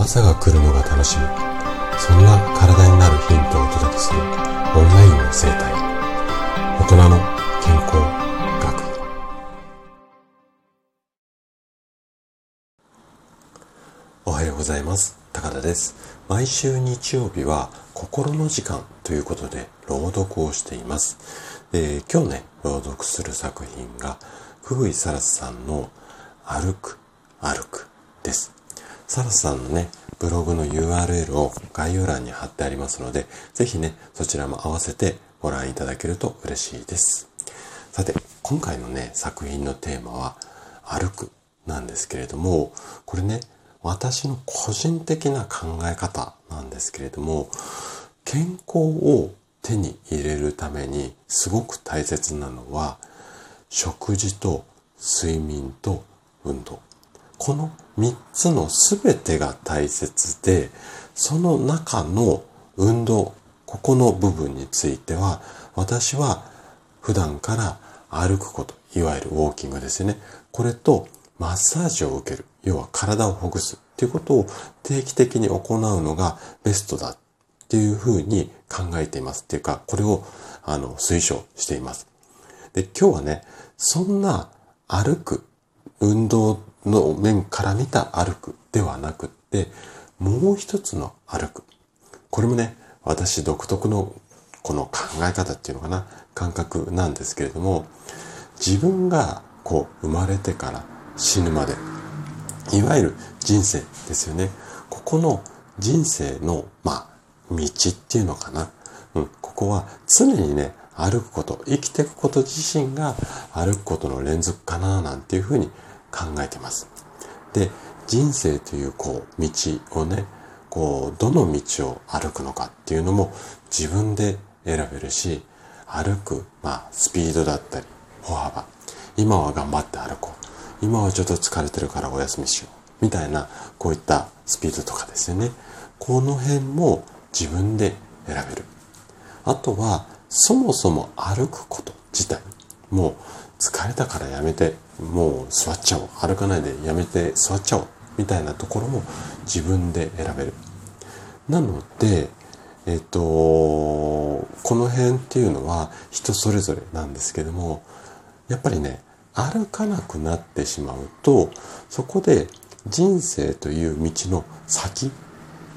朝が来るのが楽しみ。そんな体になるヒントをお届けするオンラインの生態。大人の健康学。おはようございます。高田です。毎週日曜日は心の時間ということで朗読をしています。で今日ね朗読する作品が久保井サラスさんの歩く歩くです。サラスさんのね、ブログの URL を概要欄に貼ってありますので、ぜひね、そちらも合わせてご覧いただけると嬉しいです。さて、今回のね、作品のテーマは、歩くなんですけれども、これね、私の個人的な考え方なんですけれども、健康を手に入れるためにすごく大切なのは、食事と睡眠と運動。この3つの全てが大切で、その中の運動、ここの部分については、私は普段から歩くこと、いわゆるウォーキングですよね。これとマッサージを受ける、要は体をほぐすっていうことを定期的に行うのがベストだっていうふうに考えていますっていうか、これをあの推奨しています。で、今日はね、そんな歩く、運動の面から見た歩くではなくって、もう一つの歩く。これもね、私独特のこの考え方っていうのかな、感覚なんですけれども、自分がこう生まれてから死ぬまで、いわゆる人生ですよね。ここの人生の、まあ、道っていうのかな。うん、ここは常にね、歩くこと、生きていくこと自身が歩くことの連続かな、なんていうふうに考えてます。で、人生というこう道をね、こう、どの道を歩くのかっていうのも自分で選べるし、歩く、まあ、スピードだったり、歩幅。今は頑張って歩こう。今はちょっと疲れてるからお休みしよう。みたいな、こういったスピードとかですよね。この辺も自分で選べる。あとは、そもそも歩くこと自体もう疲れたからやめて、もう座っちゃおう。歩かないでやめて座っちゃおう。みたいなところも自分で選べる。なので、えっ、と、この辺っていうのは人それぞれなんですけども、やっぱりね、歩かなくなってしまうと、そこで人生という道の先、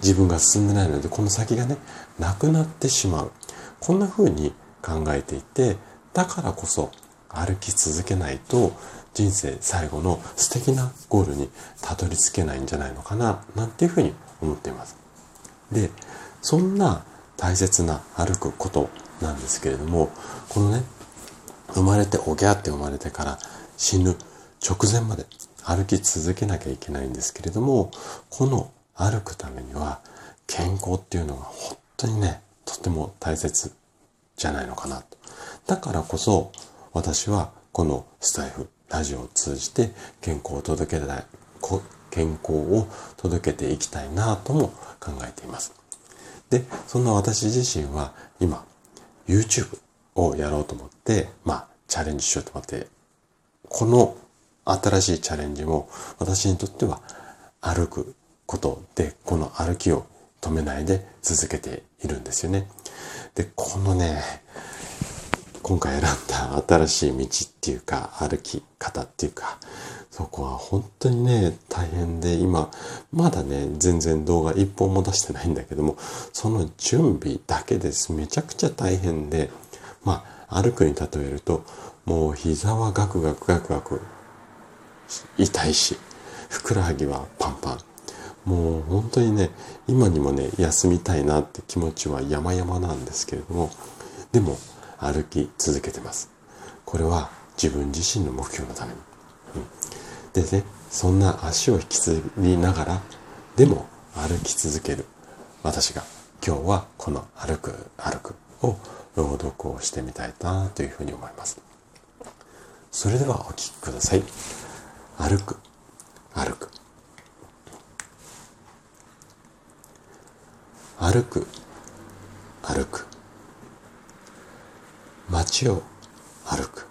自分が進んでないので、この先がね、なくなってしまう。こんな風に考えていて、だからこそ歩き続けないと人生最後の素敵なゴールにたどり着けないんじゃないのかななんていうふうに思っています。で、そんな大切な歩くことなんですけれども、このね、生まれておぎゃって生まれてから死ぬ直前まで歩き続けなきゃいけないんですけれども、この歩くためには健康っていうのが本当にね、とても大切じゃないのかなと。だからこそ私はこのスタイフ、ラジオを通じて健康を届けたい、健康を届けていきたいなとも考えています。で、そんな私自身は今、YouTube をやろうと思って、まあ、チャレンジしようと思って、この新しいチャレンジも私にとっては歩くことで、この歩きを止めないで続けているんですよね。で、このね、今回選んだ新しい道っていうか、歩き方っていうか、そこは本当にね、大変で、今、まだね、全然動画一本も出してないんだけども、その準備だけです。めちゃくちゃ大変で、まあ、歩くに例えると、もう膝はガクガクガクガク痛いし、ふくらはぎはパンパン。もう本当にね、今にもね、休みたいなって気持ちは山々なんですけれども、でも、歩き続けてます。これは自分自身の目標のために。でね、そんな足を引きずりながら、でも歩き続ける私が今日はこの歩く歩くを朗読をしてみたいなというふうに思います。それではお聴きください。歩く歩く歩く歩く街を歩く。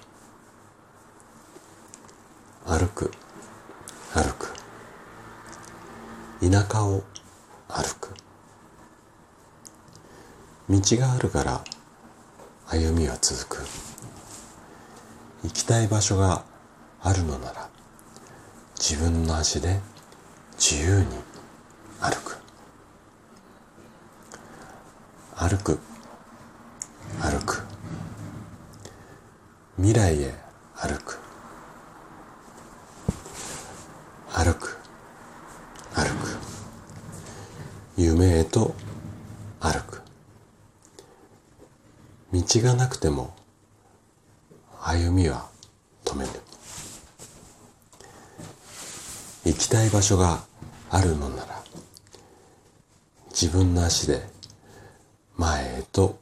歩く歩く。田舎を歩く。道があるから歩みは続く。行きたい場所があるのなら自分の足で自由に歩く。歩く歩く。未来へ歩く。歩く。歩く。夢へと歩く。道がなくても歩みは止めぬ行きたい場所があるのなら自分の足で前へと歩く